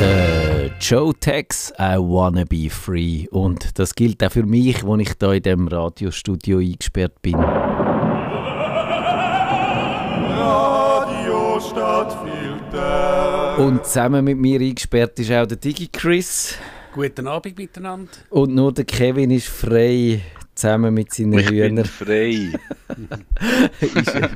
Äh, Joe Tex, I wanna be free. Und das gilt auch für mich, wo ich da in dem Radiostudio eingesperrt bin. Radio. Und zusammen mit mir eingesperrt ist auch der Digi Chris. Guten Abend miteinander. Und nur der Kevin ist frei, zusammen mit seinen Ich bin Hühnern. frei. ist, er,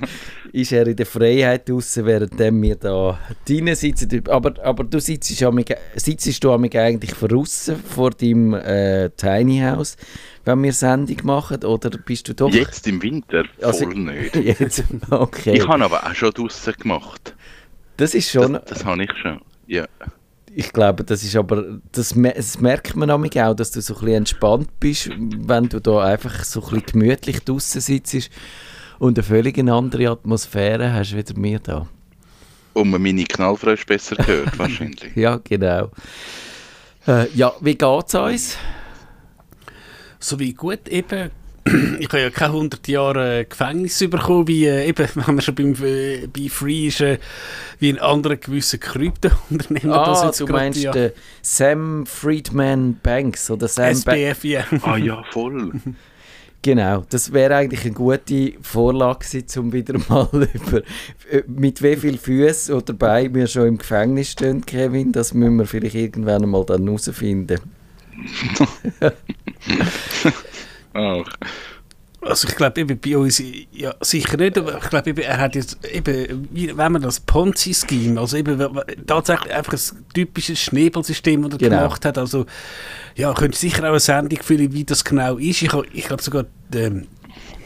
ist er in der Freiheit draussen, während wir da drinnen sitzen. Aber, aber du sitzt, amig- sitzt du amig eigentlich draussen vor deinem äh, Tiny House, wenn wir Sendung machen, oder bist du doch... Jetzt im Winter voll Also- nicht. Jetzt, okay. Ich habe aber auch schon draussen gemacht. das ist schon... Das, das habe ich schon. Ja. Ich glaube, das ist aber, das, das merkt man auch, dass du so ein bisschen entspannt bist, wenn du da einfach so ein bisschen gemütlich draußen sitzt und eine völlig andere Atmosphäre hast, wie wir da. Und man meine Knallfrösche besser hört, wahrscheinlich. Ja, genau. Äh, ja, wie geht's uns? So wie gut eben. Ich habe ja keine 100 Jahre äh, Gefängnis bekommen, wie äh, eben, wenn man schon beim, äh, bei Free ist, äh, wie ein anderer gewisser Krypto-Unternehmer. das Ah, jetzt du meinst ja, den Sam Friedman Banks oder Sam Ba- SBF, ja. Ah ja, voll. Genau, das wäre eigentlich eine gute Vorlage um wieder mal über äh, mit wie viel Füßen oder Beinen wir schon im Gefängnis stehen, Kevin, das müssen wir vielleicht irgendwann mal dann herausfinden. Ach. Also ich glaube eben bei uns, ja sicher nicht, aber ich glaube eben, er hat jetzt eben, wie, wenn man das Ponzi-Scheme, also eben tatsächlich einfach ein typisches Schneeballsystem, das er Genau. gemacht hat, also ja, könnte sicher auch eine Sendung füllen, wie das genau ist. Ich, ich glaube sogar, ähm,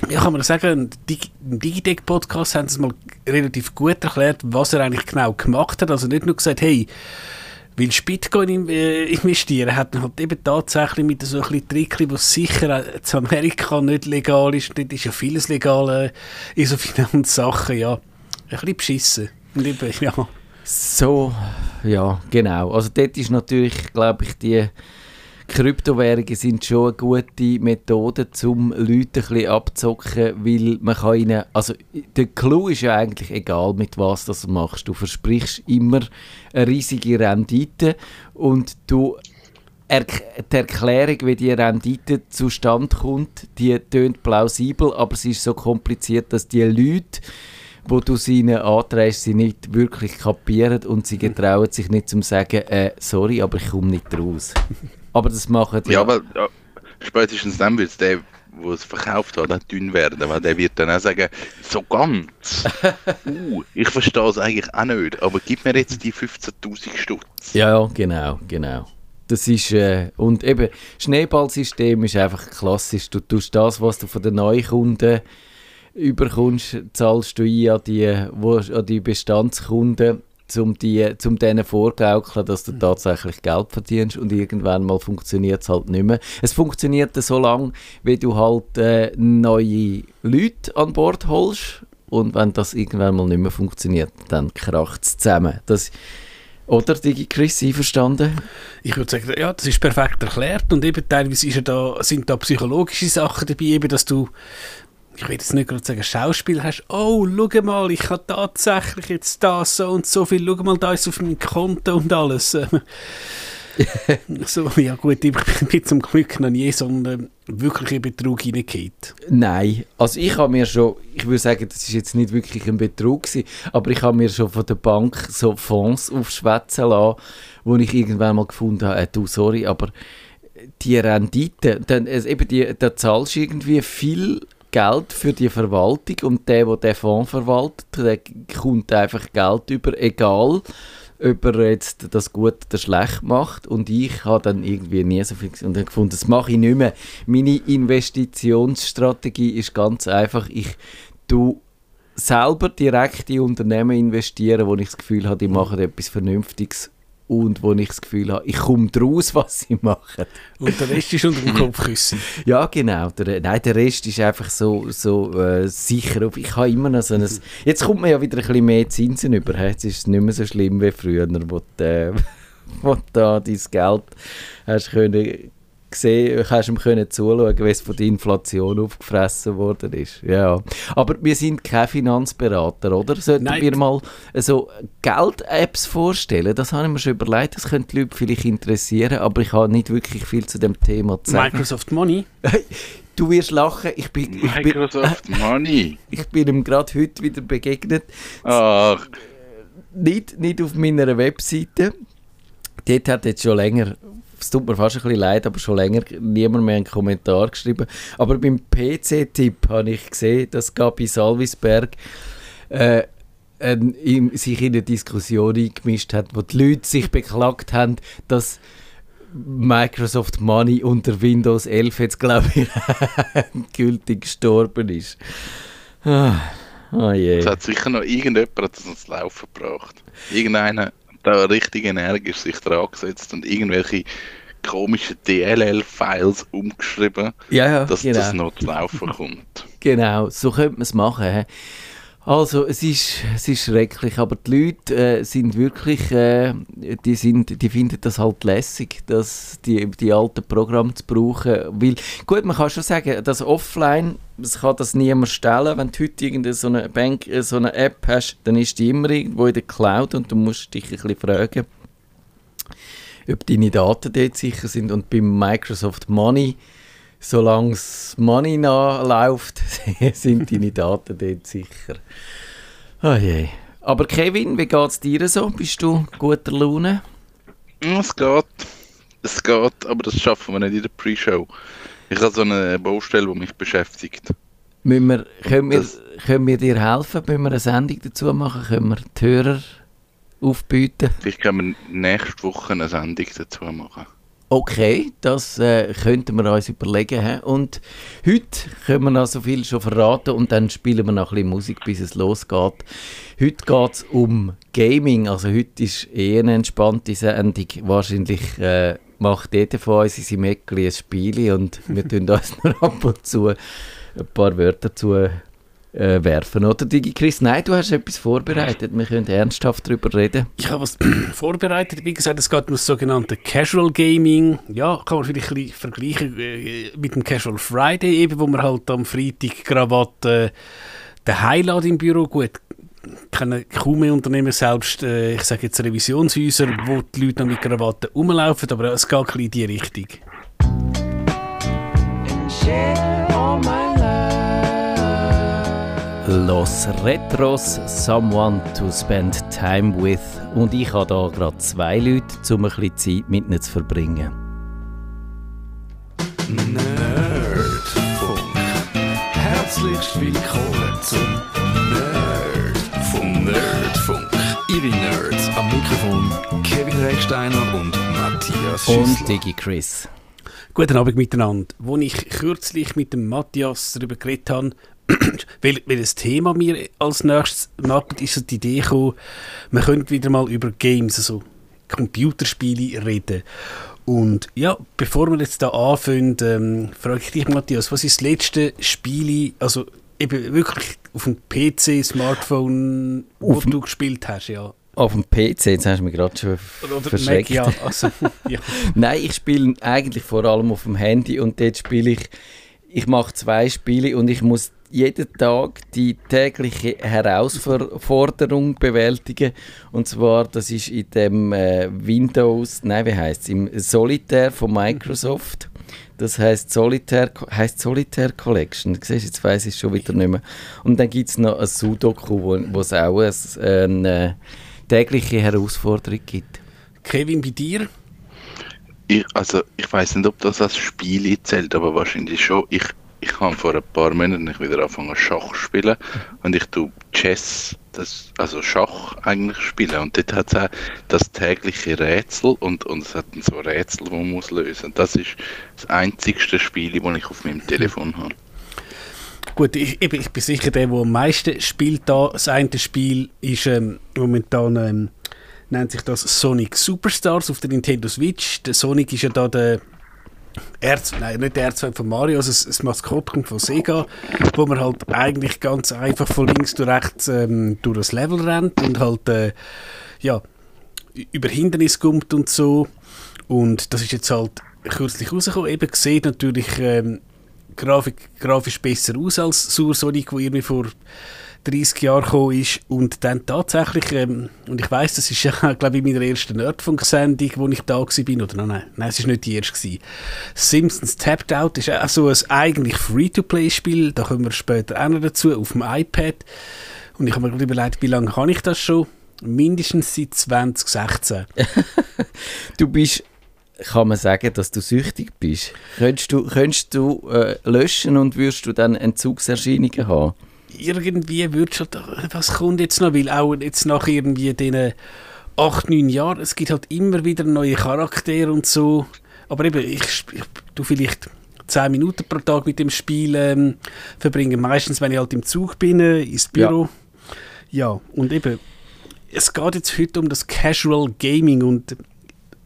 ja, kann man sagen, im Dig- im Digitec-Podcast haben sie es mal relativ gut erklärt, was er eigentlich genau gemacht hat. Also nicht nur gesagt, hey, du Bitcoin in, äh, investieren, hat halt eben tatsächlich mit so ein bisschen Trickli, was sicher zu Amerika nicht legal ist, dort ist ja vieles legal äh, in so Finanzsachen, ja, ein bisschen beschissen. Und ja, So, ja, genau. Also dort ist natürlich, glaube ich, die Kryptowährungen sind schon eine gute Methode, um Leute ein abzocken, weil man kann ihnen, also der Clou ist ja eigentlich egal, mit was das du machst. Du versprichst immer eine riesige Rendite und du er die Erklärung, wie die Rendite zustande kommt, die tönt plausibel, aber es ist so kompliziert, dass die Leute, wo du sie ihnen anträgst, sie nicht wirklich kapieren und sie getrauen sich nicht zum sagen, äh, sorry, aber ich komme nicht raus. Aber das machen Ja, aber ja, spätestens dann wird es der, der es verkauft hat, nicht dünn werden, weil der wird dann auch sagen, so ganz. uh, ich verstehe es eigentlich auch nicht, aber gib mir jetzt die 15'000 Stutz. Ja, ja, genau, genau. Das ist, äh, und eben, Schneeballsystem ist einfach klassisch. Du tust das, was du von den Neukunden überkommst, zahlst du ein an die, wo, an die Bestandskunden, um, die, um denen vorgaukeln, dass du tatsächlich Geld verdienst und irgendwann mal funktioniert es halt nicht mehr. Es funktioniert so lange, wie du halt äh, neue Leute an Bord holst und wenn das irgendwann mal nicht mehr funktioniert, dann kracht es zusammen. Das, oder, Digi Chris, einverstanden? ich würde sagen, ja, das ist perfekt erklärt und eben teilweise ist ja da, sind da psychologische Sachen dabei, eben, dass du ich will jetzt nicht gerade sagen, Schauspiel hast, oh, schau mal, ich habe tatsächlich jetzt da so und so viel, schau mal, da ist auf meinem Konto und alles. so, ja gut, ich bin zum Glück noch nie so einen wirklichen Betrug reingehauen. Nein, also ich habe mir schon, ich würde sagen, das ist jetzt nicht wirklich ein Betrug gewesen, aber ich habe mir schon von der Bank so Fonds aufschwätzen lassen, wo ich irgendwann mal gefunden habe, äh, du, sorry, aber die Rendite, dann, also eben die, da zahlst du irgendwie viel Geld für die Verwaltung und der, der den Fonds verwaltet, der kommt einfach Geld über, egal ob er jetzt das gut oder schlecht macht und ich habe dann irgendwie nie so viel und gefunden, das mache ich nicht mehr. Meine Investitionsstrategie ist ganz einfach, ich tu selber direkt in Unternehmen investieren, wo ich das Gefühl habe, die machen etwas Vernünftiges und wo ich das Gefühl habe, ich komme draus, was sie machen. Und der Rest ist unter dem Kopfkissen. Ja, genau. Der, nein, der Rest ist einfach so, so äh, sicher. Ich habe immer noch so ein... Jetzt kommt man ja wieder ein bisschen mehr Zinsen über. Jetzt ist es nicht mehr so schlimm wie früher, wo du, äh, wo du da dein Geld hast können gesehen, hast ihm können zuschauen, wie es von der Inflation aufgefressen worden ist. Ja. Aber wir sind kein Finanzberater, oder? Sollten Nein. wir mal so Geld-Apps vorstellen? Das habe ich mir schon überlegt, das könnte die Leute vielleicht interessieren, aber ich habe nicht wirklich viel zu dem Thema zu sagen. Microsoft Money. Du wirst lachen, ich bin, ich bin, Microsoft Money. ich bin ihm gerade heute wieder begegnet. Ach, nicht, nicht auf meiner Webseite. Dort hat jetzt schon länger, es tut mir fast ein bisschen leid, aber schon länger niemand mehr einen Kommentar geschrieben. Aber beim PC-Tipp habe ich gesehen, dass Gabi Salvisberg äh, ein, in, sich in eine Diskussion eingemischt hat, wo die Leute sich beklagt haben, dass Microsoft Money unter Windows 11 jetzt, glaube ich, gültig gestorben ist. Ah, oh je. es hat sicher noch irgendjemand das ans Laufen gebracht. Irgendeiner da richtig energisch sich dran gesetzt und irgendwelche komischen DLL-Files umgeschrieben, Ja, ja, dass genau. das noch zu laufen kommt. Genau, so könnte man es machen. Also, es ist, es ist schrecklich, aber die Leute äh, sind wirklich, äh, die, sind, die finden das halt lässig, dass die, die alten Programme zu brauchen. Weil, gut, man kann schon sagen, dass offline, es kann das niemand stellen. Wenn du heute irgendeine so eine, Bank, äh, so eine App hast, dann ist die immer irgendwo in der Cloud und du musst dich ein bisschen fragen, ob deine Daten dort sicher sind. Und beim Microsoft Money, solange das Money nachläuft, sind deine Daten dort sicher. Oh je. Aber Kevin, wie geht es dir so? Bist du guter Laune? Ja, Es geht. Es geht, aber das schaffen wir nicht in der Pre-Show. Ich habe so eine Baustelle, die mich beschäftigt. Müssen wir, können, wir, können wir dir helfen? Müssen wir eine Sendung dazu machen? Können wir die Hörer aufbieten? Vielleicht können wir nächste Woche eine Sendung dazu machen. Okay, das äh, könnten wir uns überlegen. He? Und heute können wir noch so viel schon verraten und dann spielen wir noch ein bisschen Musik, bis es losgeht. Heute geht es um Gaming. Also heute ist eh eine entspannte Sendung. Wahrscheinlich äh, macht jeder von uns in seinem Eckli ein Spiel und wir tun uns nur ab und zu ein paar Wörter dazu äh, werfen. Oder Digi Chris? Nein, du hast etwas vorbereitet. Wir können ernsthaft darüber reden. Ich habe was vorbereitet. Wie gesagt, es geht um das sogenannte Casual Gaming. Ja, kann man vielleicht ein bisschen vergleichen äh, mit dem Casual Friday, eben, wo man halt am Freitag Krawatte äh, daheim lässt im Büro. Gut, kennen kaum mehr Unternehmen, selbst, äh, ich sage jetzt Revisionshäuser, wo die Leute noch mit Krawatte rumlaufen, aber es geht ein bisschen in die Richtung. Los Retros, Someone to Spend Time With. Und ich habe da gerade zwei Leute, um ein bisschen Zeit mit ihnen zu verbringen. Nerdfunk. Herzlich willkommen zum Nerd vom Nerdfunk. Ihre Nerds am Mikrofon Kevin Recksteiner und Matthias Und Schüssler. Digi Chris. Guten Abend miteinander. Wo ich kürzlich mit dem Matthias darüber geredet habe, weil, das Thema mir als nächstes nagt, ist so die Idee gekommen, man könnte wieder mal über Games, also Computerspiele reden. Und ja, bevor wir jetzt da anfangen, ähm, frage ich dich, Matthias, was ist das letzte Spiel, also eben wirklich auf dem PC, Smartphone, wo Auf dem- du gespielt hast, ja? Auf dem PC, jetzt hast du mich gerade schon Oder, oder verschreckt. Mac, ja, also, ja. Nein, ich spiele eigentlich vor allem auf dem Handy und dort spiele ich, ich mache zwei Spiele und ich muss jeden Tag die tägliche Herausforderung bewältigen und zwar, das ist in dem äh, Windows, nein, wie heißt es, im Solitaire von Microsoft. Das heißt Solitaire, heißt Solitaire Collection. Du siehst, jetzt weiß ich es schon wieder nicht mehr. Und dann gibt es noch ein Sudoku, wo wo es auch ein, eine tägliche Herausforderung gibt. Kevin, bei dir? Ich, also, ich weiß nicht, ob das als Spiel zählt, aber wahrscheinlich schon. Ich, ich habe vor ein paar Monaten wieder angefangen Schach zu spielen und ich tue Chess, das, also Schach eigentlich spielen. Und dort hat es auch das tägliche Rätsel und, und es hat so Rätsel, die man muss lösen. Das ist das einzigste Spiel, das ich auf meinem Telefon habe. Gut, ich, ich bin sicher der, der am meisten spielt da. Das eine Spiel ist ähm, momentan, ähm, nennt sich das Sonic Superstars auf der Nintendo Switch. Der Sonic ist ja da der Erz, nein, nicht der Erzfeind von Mario, also das, Maskottchen von Sega, wo man halt eigentlich ganz einfach von links zu rechts ähm, durch das Level rennt und halt, äh, ja, über Hindernisse kommt und so. Und das ist jetzt halt kürzlich rausgekommen. Eben sieht natürlich ähm, Grafik, grafisch besser aus als Sur Sonic, wo irgendwie vor 30 Jahren gekommen ist. Und dann tatsächlich, ähm, und ich weiß, das ist ja, glaube ich, in meiner ersten Nerdfunk-Sendung, wo ich da war, oder nein, nein, nein, es war nicht die erste. Gewesen. Simpsons Tapped Out ist auch so ein eigentlich Free-to-Play-Spiel, da kommen wir später auch noch dazu, auf dem iPad. Und ich habe mir gerade überlegt, wie lange kann ich das schon? Mindestens seit 2016. Du bist, kann man sagen, dass du süchtig bist? Könntest du, könntest du äh, löschen und würdest du dann Entzugserscheinungen haben? Irgendwie wird schon, was kommt jetzt noch, weil auch jetzt nach irgendwie diesen acht, neun Jahren, es gibt halt immer wieder neue Charaktere und so, aber eben, ich, ich tu vielleicht 10 Minuten pro Tag mit dem Spiel ähm, verbringen, meistens, wenn ich halt im Zug bin, äh, ins Büro. Ja. und eben, es geht jetzt heute um das Casual Gaming und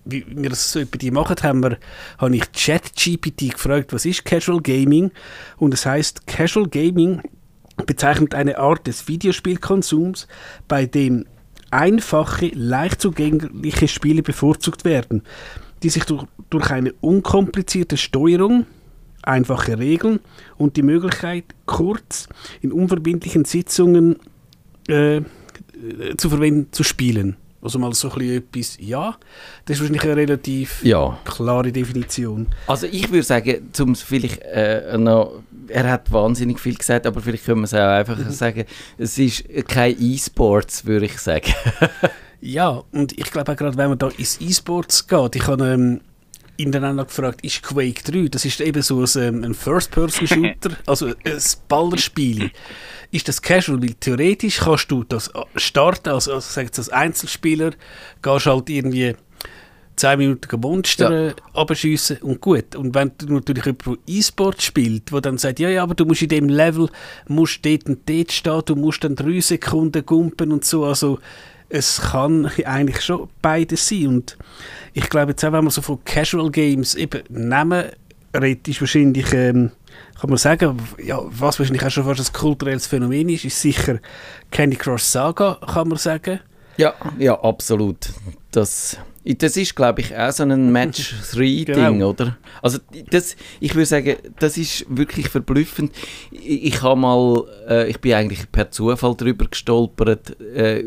wie wir das so bei dir machen, haben wir, habe ich ChatGPT gefragt, was ist Casual Gaming? Und es heißt Casual Gaming bezeichnet eine Art des Videospielkonsums, bei dem einfache, leicht zugängliche Spiele bevorzugt werden, die sich durch, durch eine unkomplizierte Steuerung, einfache Regeln und die Möglichkeit, kurz in unverbindlichen Sitzungen äh, zu verwenden, zu spielen. Also mal so ein bisschen etwas, ja, das ist wahrscheinlich eine relativ Ja. klare Definition. Also ich würde sagen, zum vielleicht äh, noch, er hat wahnsinnig viel gesagt, aber vielleicht können wir es auch einfach sagen, es ist kein E-Sports, würde ich sagen. Ja, und ich glaube auch gerade, wenn man da ins E-Sports geht, ich habe ähm, ihn dann auch noch gefragt, ist Quake 3, das ist eben so ein, ähm, ein First-Person-Shooter, also ein Ballerspiel. Ist das casual? Weil theoretisch kannst du das äh, starten, also, also sag jetzt als Einzelspieler, gehst halt irgendwie 10 Minuten Monster ja. abschiessen und gut. Und wenn du natürlich jemand, der E-Sport spielt, der dann sagt, ja, ja, aber du musst in dem Level, musst dort und dort stehen, du musst dann 3 Sekunden gumpen und so, also es kann eigentlich schon beides sein. Und ich glaube jetzt auch, wenn man so von Casual Games eben nehmen redet, ist wahrscheinlich, ähm, kann man sagen, ja, was wahrscheinlich auch schon fast ein kulturelles Phänomen ist, ist sicher Candy Crush Saga, kann man sagen. Ja, ja, absolut. Das, das ist, glaube ich, auch so ein Match-3-Ding, Genau. oder? Also, das, ich würde sagen, das ist wirklich verblüffend. Ich, ich habe mal, äh, ich bin eigentlich per Zufall darüber gestolpert, äh,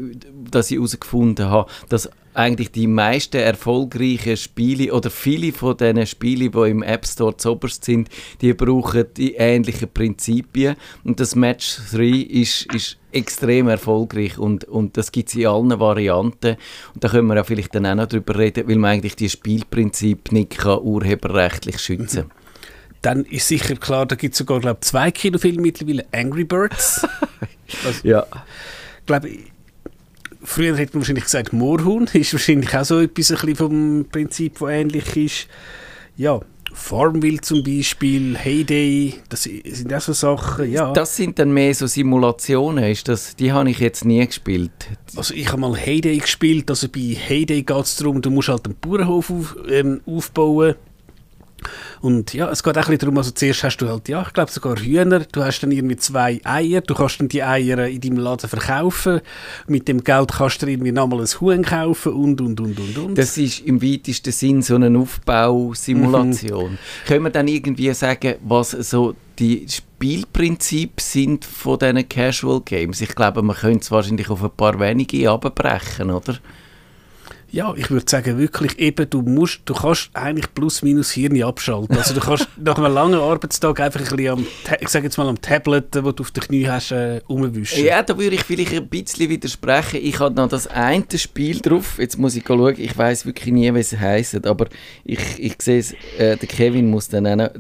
dass ich herausgefunden habe, dass eigentlich die meisten erfolgreichen Spiele oder viele von diesen Spielen, die im App Store zuoberst sind, die brauchen die ähnlichen Prinzipien. Und das Match 3 ist, ist extrem erfolgreich und, und das gibt es in allen Varianten. Und da können wir ja vielleicht dann auch noch drüber reden, weil man eigentlich die Spielprinzip nicht kann urheberrechtlich schützen Dann ist sicher klar, da gibt es sogar, glaube zwei Kinofilme mittlerweile, Angry Birds. Ja. glaube ich, früher hätte man wahrscheinlich gesagt Moorhuhn, ist wahrscheinlich auch so etwas ein bisschen vom Prinzip, das ähnlich ist. Ja, Farmville zum Beispiel, Heyday, das sind auch so Sachen, ja. Das sind dann mehr so Simulationen, ist das, die habe ich jetzt nie gespielt. Also ich habe mal Heyday gespielt, also bei Heyday geht es darum, du musst halt einen Bauernhof auf, ähm, aufbauen. Und ja, es geht auch ein bisschen darum, also zuerst hast du halt, ja, ich glaube sogar Hühner, du hast dann irgendwie zwei Eier, du kannst dann die Eier in deinem Laden verkaufen, mit dem Geld kannst du irgendwie nochmal ein Huhn kaufen und, und, und, und, und. Das ist im weitesten Sinn so eine Aufbausimulation. Mhm. Können wir dann irgendwie sagen, was so die Spielprinzipie sind von diesen Casual Games? Ich glaube, man könnte es wahrscheinlich auf ein paar wenige abbrechen, oder? Ja, ich würde sagen, wirklich eben, du musst, du kannst eigentlich plus minus Hirn abschalten. Also du kannst nach einem langen Arbeitstag einfach ein bisschen am, ich sage jetzt mal am Tablet, wo du auf den Knie hast, äh, rumwischen. Ja, da würde ich vielleicht ein bisschen widersprechen. Ich habe noch das eine Spiel drauf. Jetzt muss ich schauen. Ich weiß wirklich nie, wie es heisst. Aber ich, ich sehe es, äh, der Kevin muss dann auch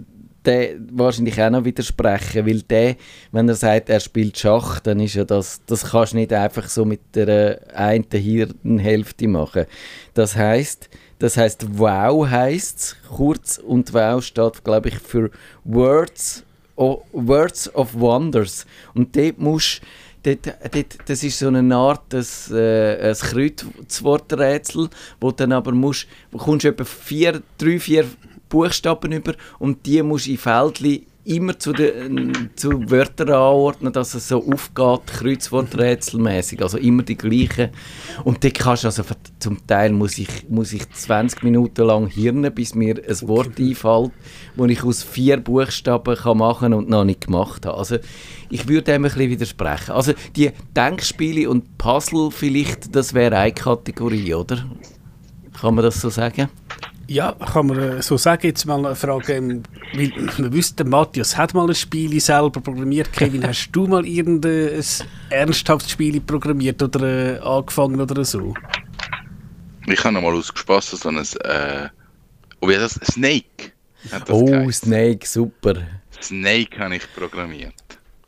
der wahrscheinlich auch noch widersprechen, weil der, wenn er sagt, er spielt Schach, dann ist ja das, das kannst du nicht einfach so mit der einen Hirnhälfte machen. Das heißt, das heißt Wow heißt kurz und Wow steht, glaube ich, für Words, o, Words of Wonders. Und dort musst dort, dort, das ist so eine Art das, äh, ein Kreuzworträtsel, wo dann aber musst, kommst du etwa vier, drei, vier Buchstaben über und die musst du in Feldli immer zu, den, zu Wörtern anordnen, dass es so aufgeht, kreuzworträtselmäßig, also immer die gleichen. Und die kannst du also, zum Teil muss ich, muss ich 20 Minuten lang hirnen, bis mir ein Wort einfällt, das ich aus vier Buchstaben kann machen und noch nicht gemacht habe. Also ich würde dem ein bisschen widersprechen. Also die Denkspiele und Puzzle vielleicht, das wäre eine Kategorie, oder? Kann man das so sagen? Ja, kann man äh, so sagen. Jetzt mal eine Frage, ähm, weil wir wissen, der Matthias hat mal ein Spiel selber programmiert. Kevin, hast du mal irgendein ernsthaftes Spiel programmiert oder äh, angefangen oder so? Ich habe noch mal ausgespaßt, so ein, äh, oh, wie das? Snake. das Oh, geheißen. Snake, super. Snake habe ich programmiert.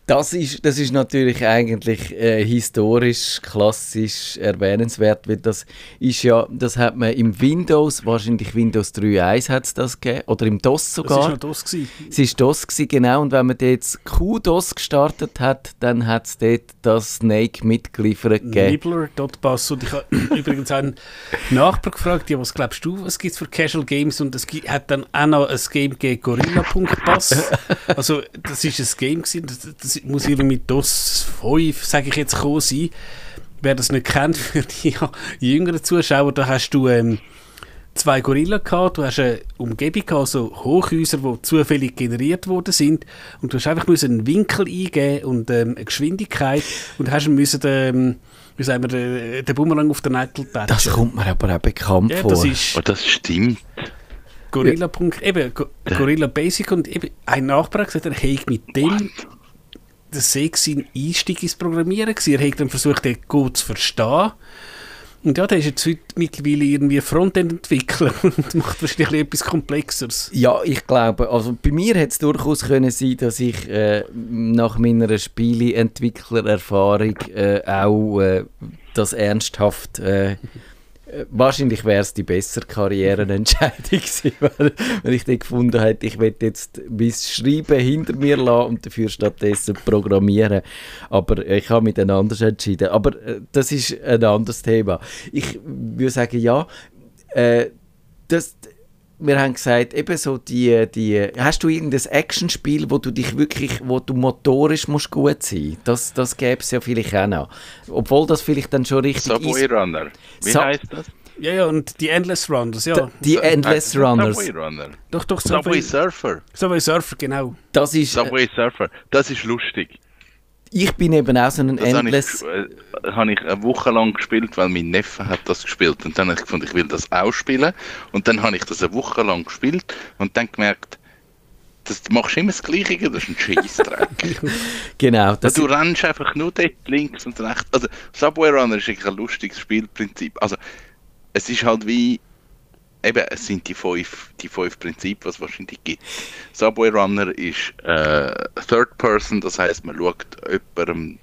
Das ist, das ist natürlich eigentlich äh, historisch, klassisch erwähnenswert, weil das ist ja, das hat man im Windows, wahrscheinlich Windows 3.1 hat es das gegeben, oder im DOS Das war sogar. noch das. Gewesen. Es war DOS, gewesen, genau, und wenn man dort QDOS gestartet hat, dann hat es dort das Snake mitgeliefert gegeben. Nibbler.bass. Und ich habe übrigens einen Nachbar gefragt, ja, was glaubst du, was gibt es für Casual Games? Und es hat dann auch noch ein Game gegeben, Gorilla.bass. also, das ist ein Game gewesen, das, das muss irgendwie mit DOS 5, sage ich jetzt, gekommen sein. Wer das nicht kennt, für die jüngeren Zuschauer, da hast du ähm, zwei Gorilla gehabt, du hast eine Umgebung gehabt, also Hochhäuser, die zufällig generiert worden sind und du hast einfach müssen einen Winkel eingeben und ähm, eine Geschwindigkeit und hast müssen ähm, wie sagen wir, den, den Bumerang auf den Nägel patchen. Das kommt mir aber auch bekannt ja, vor. das ist Oh, das stimmt. Gorilla. Eben, Go Gorilla Basic und eben ein Nachbar hat gesagt, er hätte mit dem sei sein Einstieg ins Programmieren gewesen. Er hat dann versucht, den gut zu verstehen. Und ja, der ist jetzt heute mittlerweile irgendwie Frontend-Entwickler und macht wahrscheinlich etwas Komplexeres. Ja, ich glaube, also bei mir hätte es durchaus können sein, dass ich äh, nach meiner Spieleentwicklererfahrung äh, auch äh, das ernsthaft äh, Wahrscheinlich wäre es die bessere Karrierenentscheidung gewesen, weil, wenn ich dann gefunden hätte, ich will jetzt mein Schreiben hinter mir lassen und dafür stattdessen programmieren. Aber ich habe mich dann anders entschieden. Aber äh, das ist ein anderes Thema. Ich würde sagen, ja, äh, das, wir haben gesagt, eben so die, die hast du irgendein Actionspiel, wo du dich wirklich, wo du motorisch musst gut sein Das, das gäbe es ja vielleicht auch noch. Obwohl das vielleicht dann schon richtig Subway ist. Runner. Wie Sub- heißt das? Ja, ja, und die Endless Runners, ja. Die Endless Runners. Subway Runner. doch, doch, Subway Subway, Surfer. Subway Surfer, genau. Das ist, äh, Subway Surfer. Das ist lustig. Ich bin eben auch so ein Das habe Endless... ich, äh, habe ich eine Woche lang gespielt, weil mein Neffe hat das gespielt. Und dann habe ich gefunden, ich will das auch spielen. Und dann habe ich das eine Woche lang gespielt und dann gemerkt, das du machst immer das Gleiche, das ist ein Scheissdreck. Genau, das du rennst einfach nur dort links und rechts. Also Subway Runner ist eigentlich ein lustiges Spielprinzip. Also es ist halt wie, eben, es sind die fünf, die fünf Prinzipien, was es wahrscheinlich gibt. Subway Runner ist äh, Third Person, das heißt man schaut jemandem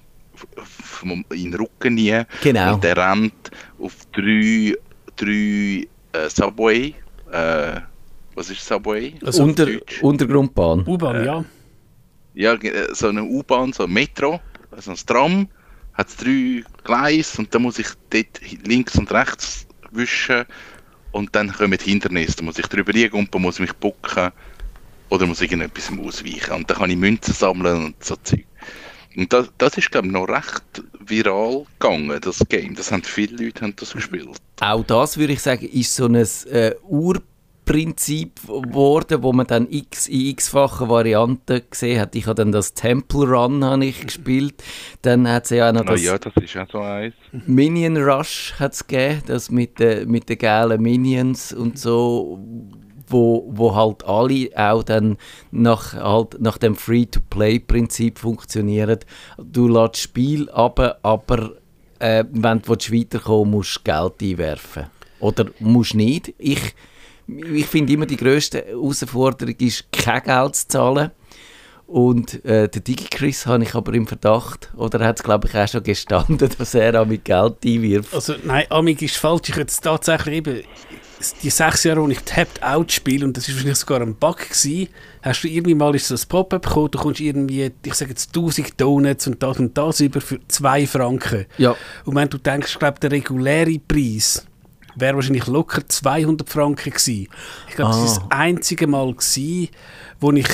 in den Rücken nie Genau. und der rennt auf drei, drei äh, Subway, äh, was ist Subway? Also Unter? Untergrundbahn. U-Bahn, Äh, ja. Ja, äh, so eine U-Bahn, so ein Metro, also ein Tram, hat drei Gleise und dann muss ich dort links und rechts wischen und dann kommen Hindernisse. Da muss ich drüber liegen, muss mich bucken oder muss irgendetwas ausweichen. Und dann kann ich Münzen sammeln und so Zeug. Und das, das ist, glaube ich, noch recht viral gegangen, das Game. Das haben viele Leute haben das gespielt. Auch das würde ich sagen, ist so ein äh, Urprinzip geworden, wo man dann x in x-fachen Varianten gesehen hat. Ich habe dann das Temple Run habe ich gespielt. Dann hat es ja auch noch das ja, das ist auch so. Minion Rush hat's gegeben, das mit den mit den gelben Minions und so, wo, wo halt alle auch dann nach, halt nach dem Free-to-Play-Prinzip funktionieren. Du lässt das Spiel ab, aber äh, wenn du weiterkommen musst du Geld einwerfen. Oder musst nicht. Ich, ich finde immer, die grösste Herausforderung ist, kein Geld zu zahlen. Und äh, der DigiChris habe ich aber im Verdacht, oder er hat es glaube ich auch schon gestanden, dass er auch mit Geld einwirft. Also, nein, Amig ist falsch. Ich jetzt tatsächlich eben die sechs Jahre, wo ich Tapped Out spiele, und das war wahrscheinlich sogar ein Bug gewesen, hast du irgendwie mal ist so ein Pop-up bekommen, du kommst irgendwie, ich sage jetzt 1000 Donuts und das und das über für 2 Franken. Ja. Und wenn du denkst, ich glaube, der reguläre Preis wäre wahrscheinlich locker 200 Franken gewesen. Ich glaube, das Ah. ist das einzige Mal gewesen, wo ich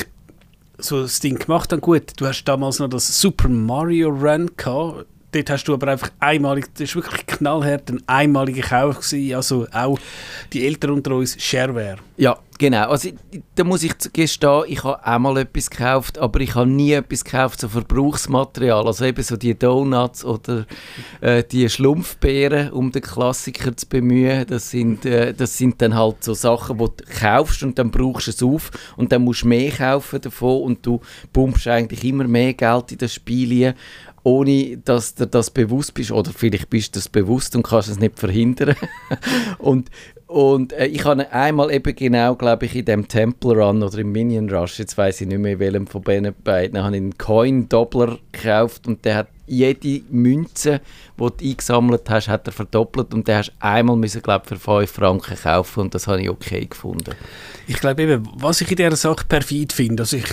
so das Ding gemacht habe. Gut, du hast damals noch das Super Mario Run gehabt. Dort hast du aber einfach einmalig, das war wirklich knallhart ein einmaliger Kauf gewesen, also auch die Eltern unter uns Shareware. Ja, genau. Also da muss ich gestehen, ich habe einmal etwas gekauft, aber ich habe nie etwas gekauft, so Verbrauchsmaterial, also eben so die Donuts oder äh, die Schlumpfbeeren, um den Klassiker zu bemühen. Das sind, äh, das sind dann halt so Sachen, die du kaufst und dann brauchst du es auf und dann musst du mehr kaufen davon und du pumpst eigentlich immer mehr Geld in das Spiel rein, ohne dass dir das bewusst bist. Oder vielleicht bist du das bewusst und kannst es nicht verhindern. und und äh, ich habe einmal eben genau, glaube ich, in dem Temple Run oder im Minion Rush, jetzt weiß ich nicht mehr, welchem von beiden beiden, habe ich einen Coin-Doppler gekauft und der hat jede Münze, die du eingesammelt hast, hat er verdoppelt und den hast einmal müssen, glaube ich, für 5 Franken kaufen und das habe ich okay gefunden. Ich glaube eben, was ich in dieser Sache perfid finde, also ich,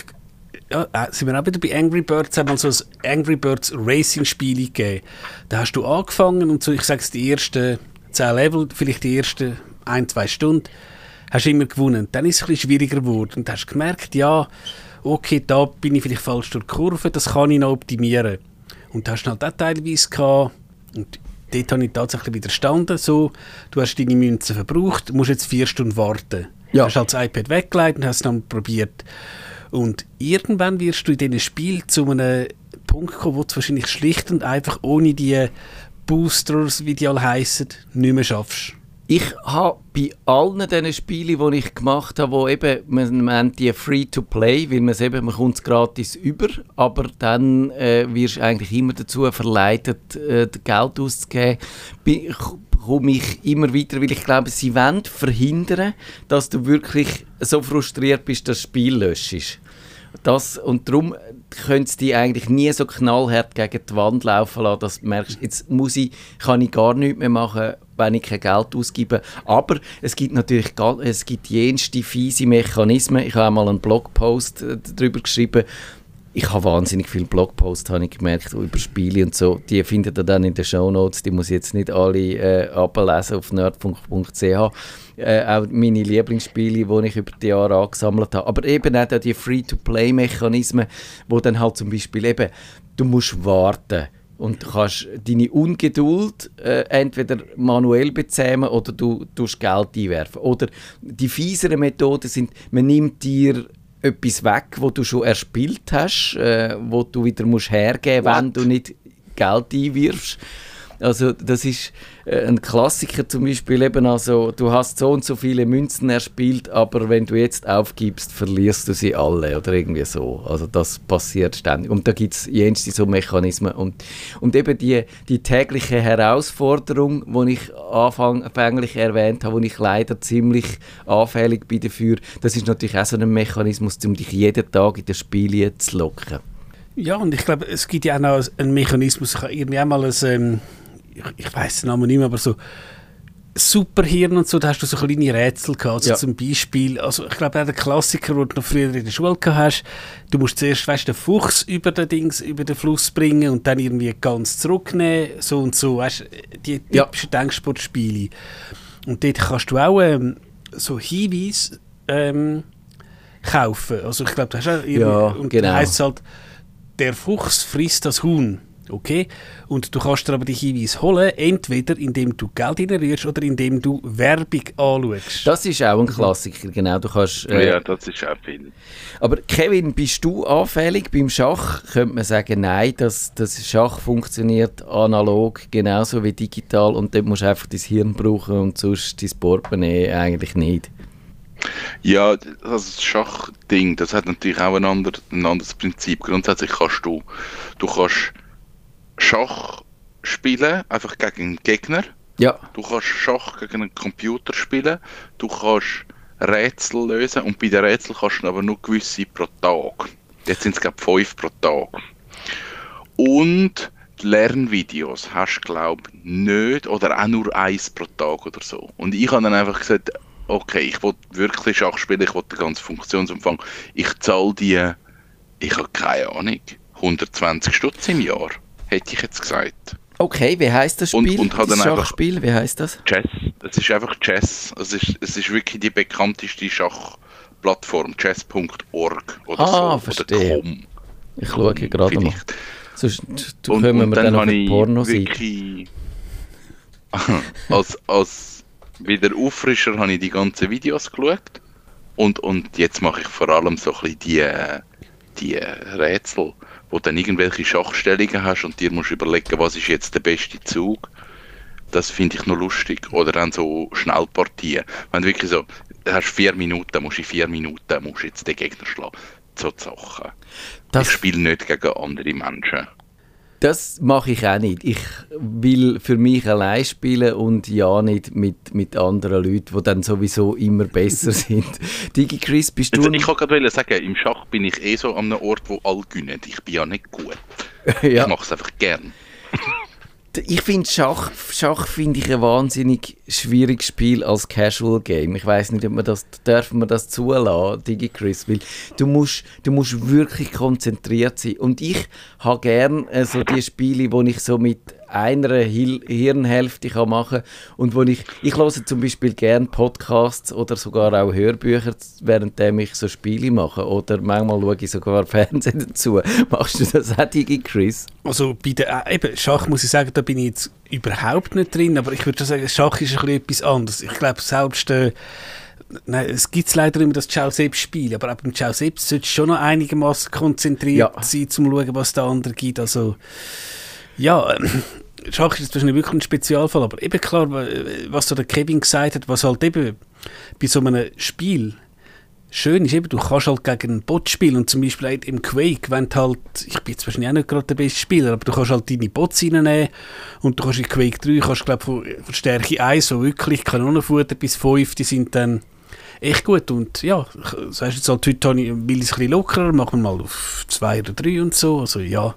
ja, äh, sind wir auch wieder bei Angry Birds, haben wir so ein Angry Birds Racing Spiel gegeben. Da hast du angefangen und so, ich sage es, die ersten 10 Level, vielleicht die ersten ein, zwei Stunden, hast du immer gewonnen. Dann ist es ein bisschen schwieriger geworden und hast gemerkt, ja, okay, da bin ich vielleicht falsch durch die Kurve, das kann ich noch optimieren. Und da hast du halt auch teilweise gehabt, und dort habe ich tatsächlich widerstanden, so, du hast deine Münzen verbraucht, musst jetzt vier Stunden warten. Ja. Du hast halt das iPad weggelegt und hast es dann probiert. Und irgendwann wirst du in diesem Spiel zu einem Punkt kommen, wo du wahrscheinlich schlicht und einfach ohne die Boosters, wie die alle heissen, nicht mehr schaffst. Ich habe bei allen diesen Spielen, die ich gemacht habe, wo eben, man nennt die Free-to-Play, weil man es eben, man kommt es gratis über, aber dann äh, wirst du eigentlich immer dazu verleitet, äh, Geld auszugeben, bin, komme ich immer weiter, weil ich glaube, sie wollen verhindern, dass du wirklich so frustriert bist, dass das Spiel löschst. Das, und darum können sie dich eigentlich nie so knallhart gegen die Wand laufen lassen, dass du merkst, jetzt muss ich, kann ich gar nichts mehr machen, wenn ich kein Geld ausgebe. Aber es gibt natürlich es gibt jenste fiese Mechanismen. Ich habe einmal einen Blogpost äh, darüber geschrieben. Ich habe wahnsinnig viele Blogposts, habe ich gemerkt, über Spiele und so. Die findet ihr dann in den Shownotes. Die muss ich jetzt nicht alle äh, ablesen auf nerdfunk.ch. Äh, auch meine Lieblingsspiele, die ich über die Jahre angesammelt habe. Aber eben auch die Free-to-Play-Mechanismen, wo dann halt zum Beispiel eben, du musst warten und kannst deine Ungeduld äh, entweder manuell bezähmen oder du tust Geld einwerfen. Oder die fieseren Methoden sind, man nimmt dir etwas weg, wo du schon erspielt hast, äh, wo du wieder musst hergeben musst, wenn du nicht Geld einwirfst. Also das ist äh, ein Klassiker zum Beispiel eben, also du hast so und so viele Münzen erspielt, aber wenn du jetzt aufgibst, verlierst du sie alle oder irgendwie so. Also das passiert ständig. Und da gibt es jenste so Mechanismen. Und, und eben die, die tägliche Herausforderung, die ich anfänglich erwähnt habe, wo ich leider ziemlich anfällig bin dafür, das ist natürlich auch so ein Mechanismus, um dich jeden Tag in das Spiel zu locken. Ja, und ich glaube, es gibt ja auch noch einen Mechanismus, ich habe irgendwie einmal ein, ähm, ich, ich weiß den Namen nicht mehr, aber so Superhirn und so, da hast du so kleine Rätsel gehabt. Also Ja. zum Beispiel, also ich glaube der Klassiker, den du noch früher in der Schule gehabt hast, du musst zuerst, weißt, den Fuchs über den Dings, über den Fluss bringen und dann irgendwie ganz zurücknehmen, so und so, weißt, die Ja. typischen Denksportspiele. Und dort kannst du auch ähm, so Hinweise ähm, kaufen. Also ich glaube, du hast auch irgendwie, Ja, und genau. dann heisst es halt, der Fuchs frisst das Huhn. Okay? Und du kannst dir aber die Hinweise holen, entweder indem du Geld reinrührst oder indem du Werbung anschaust. Das ist auch ein Klassiker, genau. Du kannst, äh, Ja, das ist auch viel. Aber Kevin, bist du anfällig beim Schach? Könnte man sagen, nein, das, das Schach funktioniert analog genauso wie digital und dort musst du einfach dein Hirn brauchen und sonst dein Portemonnaie eigentlich nicht. Ja, das Schachding, das hat natürlich auch ein, ander, ein anderes Prinzip. Grundsätzlich kannst du, du kannst Schach spielen, einfach gegen einen Gegner. Ja, Du kannst Schach gegen einen Computer spielen. Du kannst Rätsel lösen und bei den Rätseln kannst du aber nur gewisse pro Tag. Jetzt sind es glaube ich fünf pro Tag. Und die Lernvideos hast du glaube ich nicht oder auch nur eins pro Tag oder so. Und ich habe dann einfach gesagt, okay, ich will wirklich Schach spielen, ich will den ganzen Funktionsumfang. Ich zahle die, ich habe keine Ahnung, 120 Stutz im Jahr, hätte ich jetzt gesagt. okay, wie heißt das Und- Spiel? und hat das Schachspiel, wie heißt das? Chess. Es ist einfach Chess. Es ist, es ist wirklich die bekannteste Plattform, chess.org oder Ah, so. verstehe. Oder com. Ich schaue gerade mal. Sonst du Und, und wir dann dann auf die ich Pornoseite. wirklich als, als wieder Auffrischer habe ich die ganzen Videos geschaut und, und jetzt mache ich vor allem so ein bisschen die, äh, die äh, Rätsel, wo du dann irgendwelche Schachstellungen hast und dir musst überlegen, was ist jetzt der beste Zug. Das finde ich noch lustig. Oder dann so Schnellpartien. Wenn du wirklich so, du hast vier Minuten, musst du in vier Minuten musst jetzt den Gegner schlagen. So Sachen. Das- ich spiele nicht gegen andere Menschen. Das mache ich auch nicht. Ich will für mich allein spielen und ja nicht mit, mit anderen Leuten, die dann sowieso immer besser sind. Digi Chris, bist du... Ich wollte gerade sagen, im Schach bin ich eh so an einem Ort, wo alle gewinnen. Ich bin ja nicht gut. ja. Ich mache es einfach gern. Ich finde Schach, Schach finde ich ein wahnsinnig schwieriges Spiel als Casual Game. Ich weiß nicht, ob man das dürfen wir das zulassen, Digi Chris, weil du musst, du musst wirklich konzentriert sein. Und ich habe gern äh, so die Spiele, wo ich so mit einer Hil Hirnhälfte kann machen und wo ich ich höre zum Beispiel gern Podcasts oder sogar auch Hörbücher, währenddem ich so Spiele mache oder manchmal schaue ich sogar Fernsehen dazu. Machst du das auch, Digi Chris? Also bei der, äh, eben, Schach muss ich sagen, da bin ich jetzt überhaupt nicht drin, aber ich würde schon sagen, Schach ist ein bisschen etwas anderes. Ich glaube, selbst, äh, nein, es gibt leider immer das Ciao selbst Spiel, aber auch beim Ciao selbst solltest du schon noch einigermaßen konzentriert Ja. sein, um zu schauen, was der andere gibt. Also, ja, ähm, Schach ist wahrscheinlich wirklich ein Spezialfall, aber eben klar, wa- was so der Kevin gesagt hat, was halt eben bei so einem Spiel schön ist, eben, du kannst halt gegen einen Bot spielen und zum Beispiel halt im Quake, wenn du halt, ich bin jetzt wahrscheinlich auch nicht gerade der beste Spieler, aber du kannst halt deine Bots reinnehmen und du kannst in Quake 3, kannst glaube von, von Stärke 1, so wirklich Kanonenfutter bis 5, die sind dann echt gut und ja, heißt jetzt halt, heute will ich es ein bisschen lockerer, machen wir mal auf 2 oder 3 und so, also ja.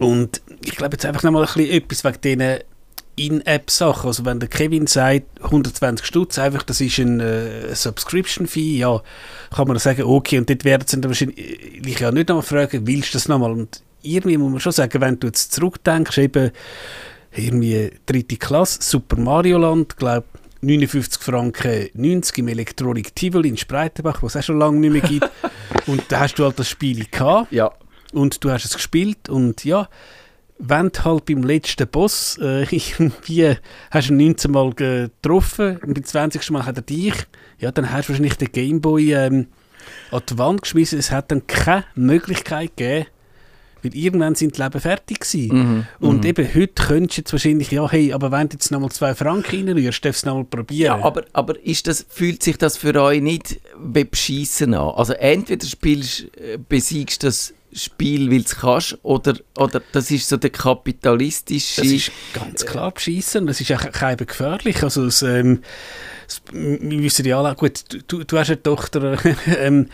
Und ich glaube jetzt einfach nochmal ein bisschen etwas wegen diesen in-App-Sachen. Also wenn der Kevin sagt, 120 Stutz, einfach das ist ein äh, Subscription-Fee, ja, kann man sagen, okay, und dort werden sie dann wahrscheinlich ja nicht nochmal fragen, willst du das nochmal? Und irgendwie muss man schon sagen, wenn du jetzt zurückdenkst, eben irgendwie dritte Klasse, Super Mario Land, glaube 59 Franken 90 im Electronic Tivoli in Spreitenbach, was es auch schon lange nicht mehr gibt. und da hast du halt das Spiel gehabt Ja. Und du hast es gespielt und ja, wenn du halt beim letzten Boss äh, irgendwie hast du ihn 19 Mal getroffen und beim 20. Mal hat er dich, ja, dann hast du wahrscheinlich den Gameboy ähm, an die Wand geschmissen. Es hat dann keine Möglichkeit gegeben, weil irgendwann sind die Leben fertig gewesen. Und eben heute könntest du jetzt wahrscheinlich, ja, hey, aber wenn du jetzt nochmal zwei Franken reinrührst, darfst du es nochmal probieren. Ja, aber, aber ist das, fühlt sich das für euch nicht wie Beschissen an? Also entweder spielst, äh, besiegst das Spiel, weil du kannst, oder, oder das ist so der kapitalistische... Das ist ganz klar beschissen. Das ist auch kein gefährlich. Also es, ähm, es, wir wissen ja alle, gut, du, du hast eine Tochter, ähm,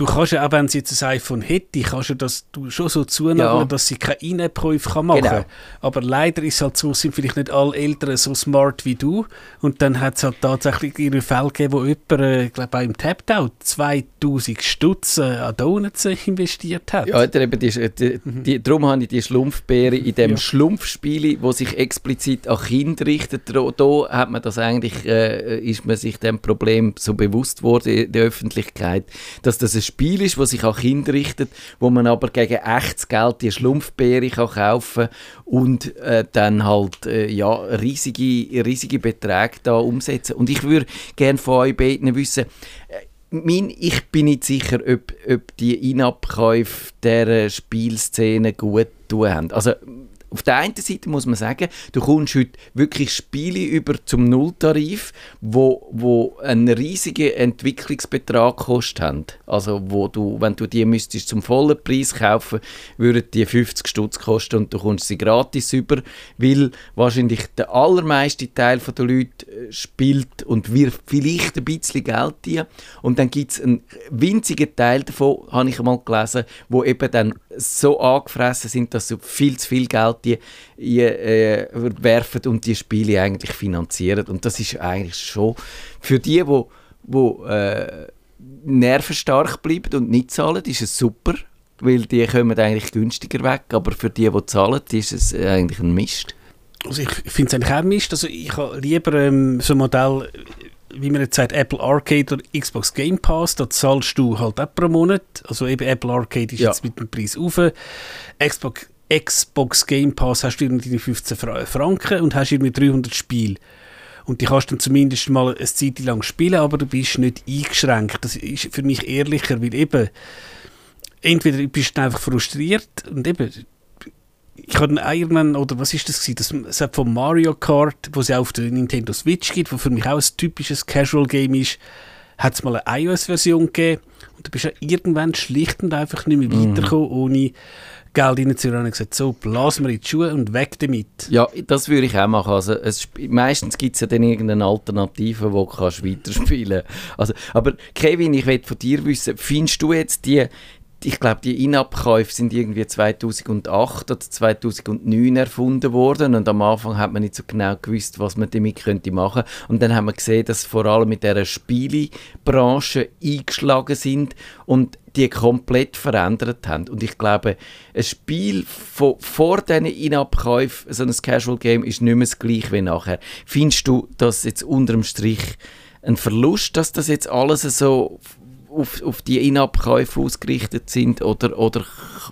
du kannst ja auch, wenn sie jetzt ein iPhone hätte, kannst du das du schon so zunageln, Ja. dass sie keine In-App-Käufe kann machen Genau. kann. Aber leider ist halt so, sind vielleicht nicht alle Eltern so smart wie du. Und dann hat es halt tatsächlich ihre Fälle gegeben, wo jemand, äh, ich glaube auch im Tapdown, 2000 Stutz äh, an Donuts äh, investiert hat. Ja, eben die, die, die, darum habe ich die Schlumpfbeere in dem Ja. Schlumpfspiel, wo sich explizit an Kinder richtet. Da, da hat man das eigentlich, äh, ist man sich dem Problem so bewusst worden in der Öffentlichkeit, dass das ein Spiel ist, das sich an Kinder richtet, wo man aber gegen echtes Geld die Schlumpfbeere kann kaufen und äh, dann halt äh, ja, riesige, riesige Beträge da umsetzen. Und ich würde gerne von euch beiden wissen, mein, ich bin nicht sicher, ob, ob die In-App-Käufe dieser Spielszene gut tun haben. Also, auf der einen Seite muss man sagen, du kommst heute wirklich Spiele über zum Nulltarif, wo, wo einen riesigen Entwicklungsbetrag gekostet haben. Also wo du, wenn du die müsstest zum vollen Preis kaufen, würden die 50 Stutz kosten und du kommst sie gratis über, weil wahrscheinlich der allermeiste Teil der Leute äh, spielt und wirft vielleicht ein bisschen Geld ein. Und dann gibt es einen winzigen Teil davon, habe ich einmal gelesen, wo eben dann so angefressen sind, dass sie viel zu viel Geld die, die, äh, werfen und die Spiele eigentlich finanzieren. Und das ist eigentlich schon für die, wo, wo äh, nervenstark bleiben und nicht zahlen, ist es super, weil die kommen eigentlich günstiger weg. Aber für die, die zahlen, ist es eigentlich ein Mist. Also ich finde es eigentlich auch Mist. Also ich habe lieber ähm, so ein Modell wie man jetzt sagt, Apple Arcade oder Xbox Game Pass, da zahlst du halt auch pro Monat. Also eben Apple Arcade ist Ja. jetzt mit dem Preis auf. Xbox, Xbox Game Pass hast du irgendwie 15 Fra- Franken und hast irgendwie 300 Spiele. Und die kannst du dann zumindest mal eine Zeit lang spielen, aber du bist nicht eingeschränkt. Das ist für mich ehrlicher, weil eben entweder bist du einfach frustriert und eben ich habe einen Ironman, oder was ist das gewesen? Das, das von Mario Kart, wo es ja auf der Nintendo Switch gibt, wo für mich auch ein typisches Casual-Game ist, hat es mal eine iOS-Version gegeben und du bist ja irgendwann schlicht und einfach nicht mehr weitergekommen, ohne Geld reinzuholen. Und gesagt, so, blasen wir in die Schuhe und weg damit. Ja, das würde ich auch machen. Also, es, meistens gibt es ja dann irgendeine Alternative, wo du kannst weiterspielen also, Aber Kevin, ich will von dir wissen, findest du jetzt die, ich glaube, die In-App-Käufe sind irgendwie 2008 oder 2009 erfunden worden und am Anfang hat man nicht so genau gewusst, was man damit könnte machen und dann haben wir gesehen, dass vor allem mit dieser Spielebranche eingeschlagen sind und die komplett verändert haben. Und ich glaube, ein Spiel von, vor diesen In-App-Käufen, so ein Casual-Game, ist nicht mehr das gleiche wie nachher. Findest du, dass jetzt unterm Strich ein Verlust, dass das jetzt alles so auf, auf die In-App-Käufe ausgerichtet sind oder, oder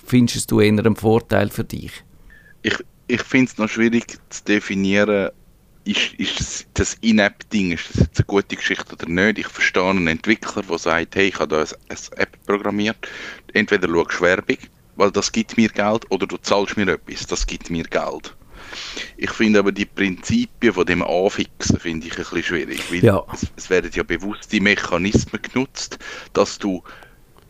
findest du eher einen Vorteil für dich? ich, ich finde es noch schwierig zu definieren, ist, ist das, das In-App-Ding, ist das jetzt eine gute Geschichte oder nicht? Ich verstehe einen Entwickler, der sagt, hey, ich habe da eine App programmiert, entweder schaust du Werbung, weil das gibt mir Geld, oder du zahlst mir etwas, das gibt mir Geld. Ich finde aber die Prinzipien von dem Anfixen finde ich ein bisschen schwierig, weil Ja. es, es werden ja bewusste Mechanismen genutzt, dass du,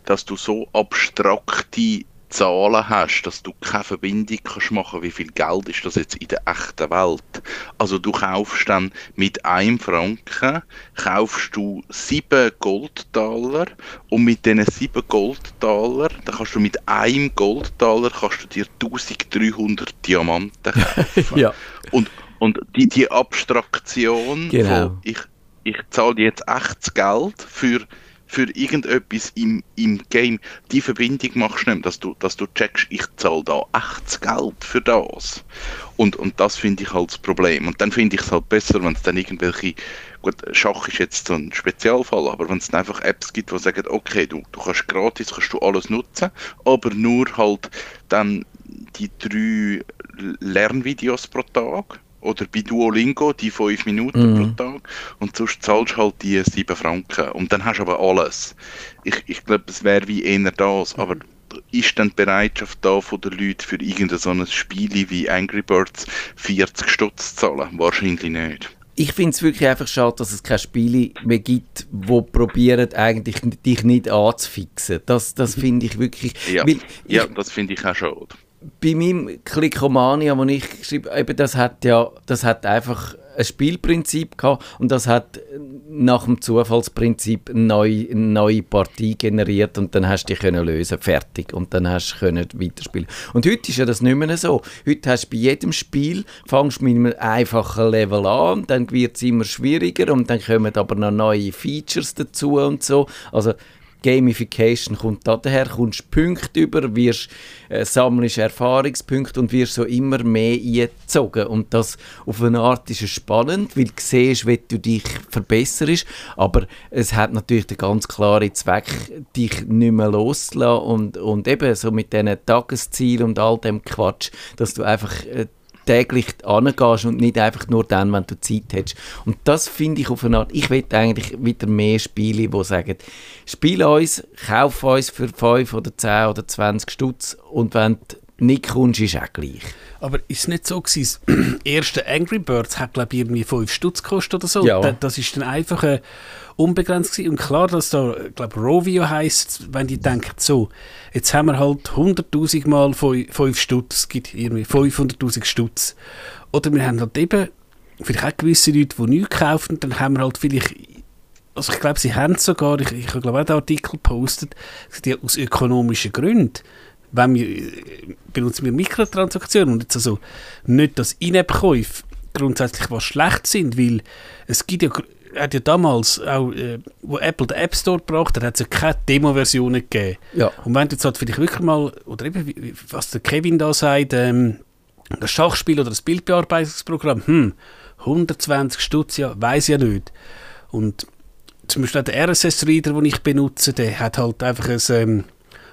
dass du so abstrakte Zahlen hast, dass du keine Verbindung kannst machen, wie viel Geld ist das jetzt in der echten Welt. Also du kaufst dann mit einem Franken, kaufst du sieben Goldtaler und mit diesen sieben Goldtaler, dann kannst du mit einem Goldtaler kannst du dir 1300 Diamanten kaufen. Ja. Und, und die, die Abstraktion Genau. von ich, ich zahle jetzt echtes Geld für, für irgendetwas im, im Game, die Verbindung machst nicht, dass du, dass du checkst, ich zahle da echtes Geld für das. Und, und das finde ich halt das Problem. Und dann finde ich es halt besser, wenn es dann irgendwelche, gut, Schach ist jetzt so ein Spezialfall, aber wenn es dann einfach Apps gibt, die sagen, okay, du, du kannst gratis, kannst du alles nutzen, aber nur halt dann die drei Lernvideos pro Tag oder bei Duolingo die fünf Minuten Mhm. pro Tag und sonst zahlst du halt die sieben Franken und dann hast du aber alles. Ich, ich glaube, es wäre wie eher das, aber ist dann die Bereitschaft da von den Leuten für irgendein so ein Spiel wie Angry Birds 40 Stutz zu zahlen? Wahrscheinlich nicht. Ich finde es wirklich einfach schade, dass es keine Spiele mehr gibt, die probieren, eigentlich dich nicht anzufixen. Das, das finde ich wirklich... Ja, ich, ja das finde ich auch schade. Bei meinem Clickomania, wo ich geschrieben eben das hat ja, das hat einfach ein Spielprinzip gehabt und das hat nach dem Zufallsprinzip eine neue, eine neue Partie generiert und dann hast du die können lösen, fertig und dann hast du können weiterspielen. Und heute ist ja das nicht mehr so. Heute hast du bei jedem Spiel, fangst mit einem einfachen Level an, dann wird es immer schwieriger und dann kommen aber noch neue Features dazu und so. Also Gamification kommt da daher, kommst Punkte über, wirst, äh, sammelst Erfahrungspunkte und wirst so immer mehr eingezogen. Und das auf eine Art ist es spannend, weil du siehst, wie du dich verbesserst, aber es hat natürlich den ganz klaren Zweck, dich nicht mehr loszulassen und, und eben so mit diesen Tageszielen und all dem Quatsch, dass du einfach äh, täglich angehst und nicht einfach nur dann, wenn du Zeit hast. Und das finde ich auf eine Art, ich will eigentlich wieder mehr Spiele, die sagen, spiel uns, kauf uns für 5 oder 10 oder 20 Stutz und wenn du nicht kommst, ist auch gleich. Aber ist es nicht so gewesen, das erste Angry Birds hat, glaube ich, irgendwie 5 Stutz gekostet oder so? Ja. Da- Das ist dann einfach äh, unbegrenzt gewesen. Und klar, dass da, glaube Rovio heisst, wenn die denken, so, jetzt haben wir halt 100'000 mal 5 Stutz, es gibt irgendwie 500'000 Stutz. Oder wir haben halt eben, vielleicht auch gewisse Leute, die nichts kaufen, dann haben wir halt vielleicht also ich glaube, sie haben sogar, ich, ich habe glaube auch den Artikel gepostet, die aus ökonomischen Gründen, wenn wir, äh, benutzen wir Mikrotransaktionen und jetzt also nicht, dass In-App-Käufe grundsätzlich was schlecht sind, weil es gibt ja, hat ja damals auch, äh, wo Apple den App Store gebracht hat, hat es ja keine Demo-Versionen gegeben. Ja. Und wenn du jetzt halt vielleicht wirklich mal, oder eben, was der Kevin da sagt, ähm, das Schachspiel oder das Bildbearbeitungsprogramm, hm, 120 Stutz, ja, weiß ja nicht. Und zum Beispiel auch der RSS-Reader, den ich benutze, der hat halt einfach ein ähm,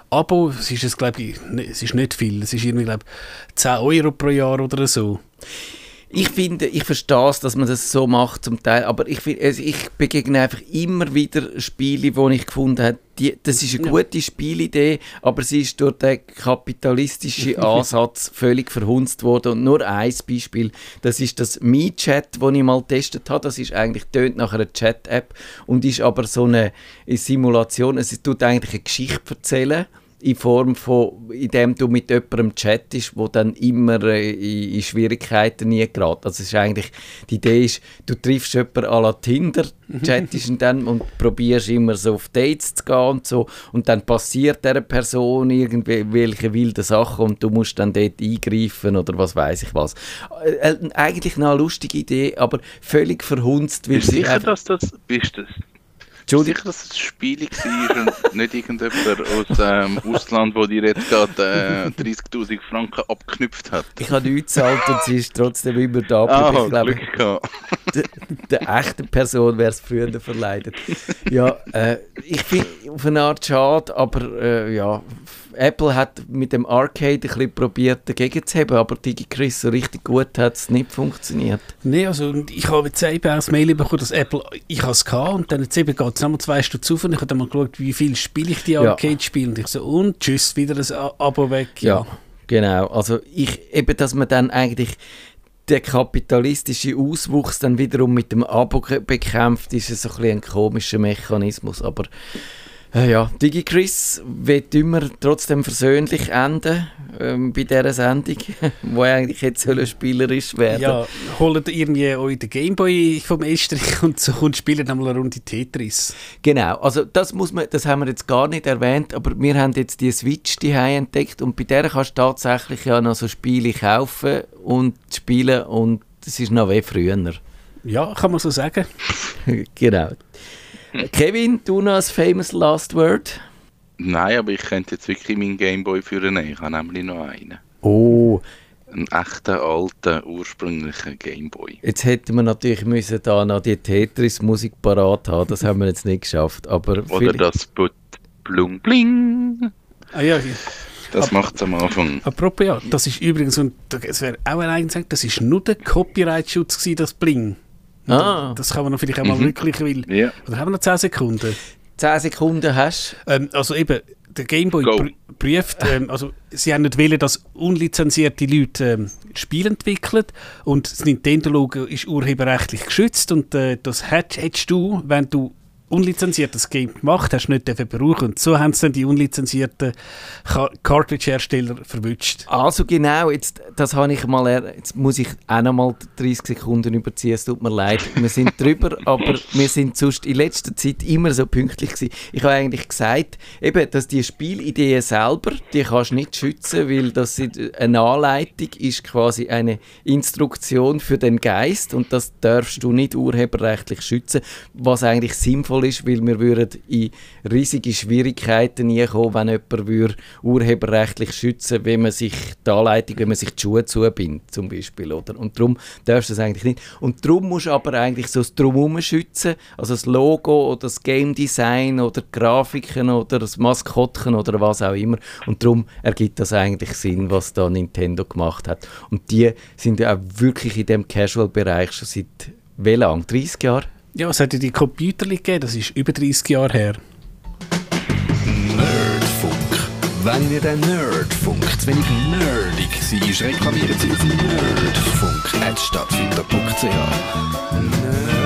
Abo. Es ist, es, glaub ich, ne- es ist nicht viel. Es ist irgendwie, glaube 10 Euro pro Jahr oder so. Ich finde, ich verstehe es, dass man das so macht zum Teil, aber ich, find- also ich begegne einfach immer wieder Spiele, die ich gefunden habe, die, das ist eine gute Spielidee, aber sie ist durch den kapitalistischen Ansatz völlig verhunzt worden. Und nur ein Beispiel, das ist das MeChat, das ich mal getestet habe. Das ist eigentlich tönt nach einer Chat-App und ist aber so eine Simulation. Es tut eigentlich eine Geschichte erzählen in Form von, indem du mit jemandem chattest, wo dann immer äh, in, in Schwierigkeiten nie gerät. Also es ist eigentlich, die Idee ist, du triffst jemanden à la Tinder, chattest ihn dann und probierst immer so auf Dates zu gehen und so und dann passiert dieser Person irgendwelche wilden Sachen und du musst dann dort eingreifen oder was weiß ich was. Äh, äh, eigentlich noch eine lustige Idee, aber völlig verhunzt, Bist du sie sicher, dass das. Bist du Entschuldigung. sicher, dass es ein Spiel war und nicht irgendjemand aus dem Ausland, wo dir jetzt gerade äh, 30.000 Franken abgeknüpft hat? Ich habe nichts gezahlt und sie ist trotzdem immer da. Ah, ich glaube, Glück gehabt. der, der echten Person wäre es früher verleidet. Ja, äh, ich finde auf eine Art schade, aber äh, ja, Apple hat mit dem Arcade ein bisschen probiert dagegen zu haben, aber DigiChris so richtig gut hat es nicht funktioniert. Nein, also ich habe jetzt eben auch das Mail bekommen, dass Apple, ich habe es gehabt und dann jetzt eben geht es nochmal zwei Stunden auf und ich habe dann mal geschaut, wie viel spiele ich die Ja. Arcade-Spiele und ich so, und tschüss, wieder das A- Abo weg. Ja, genau. Also ich, eben, dass man dann eigentlich der kapitalistische Auswuchs dann wiederum mit dem Abo bekämpft, ist so ein, bisschen ein komischer Mechanismus. Aber äh, ja, DigiChris wird immer trotzdem versöhnlich enden ähm, bei dieser Sendung, wo eigentlich jetzt spielerisch werden. Ja, holt irgendwie euch den Gameboy vom Estrich und so und spielt einmal eine Runde Tetris. Genau, also das muss man, das haben wir jetzt gar nicht erwähnt, aber wir haben jetzt die Switch die entdeckt und bei der kannst du tatsächlich ja noch so Spiele kaufen und spielen und das ist noch wie früher. Ja, kann man so sagen. genau. Kevin, du noch als famous last word? Nein, aber ich könnte jetzt wirklich meinen Gameboy führen. Ich habe nämlich noch einen. Oh, Einen echten, alten, ursprünglichen Gameboy. jetzt hätten wir natürlich müssen da noch die Tetris-Musik parat haben, das haben wir jetzt nicht geschafft, aber Oder vielleicht- das Put Blung Bling. Ah ja, Das macht es am Anfang. apropos, ja, das ist übrigens, und es wäre auch ein sagen, das ist nur der Copyright-Schutz das Bling. Ah. Das kann man noch vielleicht auch mal Mhm. wirklich, weil, Ja. oder haben wir noch 10 Sekunden? 10 Sekunden hast Ähm, also eben, der Gameboy pr prüft, ähm, also sie haben nicht wollen, dass unlizenzierte Leute ähm, Spiele entwickeln und das Nintendo-Logo ist urheberrechtlich geschützt und äh, das hätt- hättest du, wenn du unlizenziertes Game gemacht hast, nicht dürfen brauchen. Und so haben sie dann die unlizenzierten Cartridge-Hersteller verwünscht. Also genau, jetzt, das habe ich mal, jetzt muss ich auch noch mal 30 Sekunden überziehen, es tut mir leid. Wir sind drüber, aber wir sind sonst in letzter Zeit immer so pünktlich gewesen. Ich habe eigentlich gesagt, eben, dass die Spielidee selber, die kannst du nicht schützen, weil das sind- eine Anleitung ist quasi eine Instruktion für den Geist und das darfst du nicht urheberrechtlich schützen, was eigentlich sinnvoll ist, weil wir würden in riesige Schwierigkeiten kommen, wenn jemand würde urheberrechtlich schützen, wenn man sich die Anleitung, wenn man sich die Schuhe zubindet, zum Beispiel, oder? Und darum darfst du das eigentlich nicht. Und darum musst du aber eigentlich so das Drumherum schützen, also das Logo oder das Game Design oder die Grafiken oder das Maskottchen oder was auch immer. Und darum ergibt das eigentlich Sinn, was da Nintendo gemacht hat. Und die sind ja auch wirklich in dem Casual-Bereich schon seit wie lang? 30 Jahren? Ja, es hat ja die Computer gegeben, das ist über 30 Jahre her. Nerdfunk. Wenn ihr den Nerdfunk zu wenig nerdig seid, reklamiert sie auf nerdfunk.stattfinder.ch. Nerd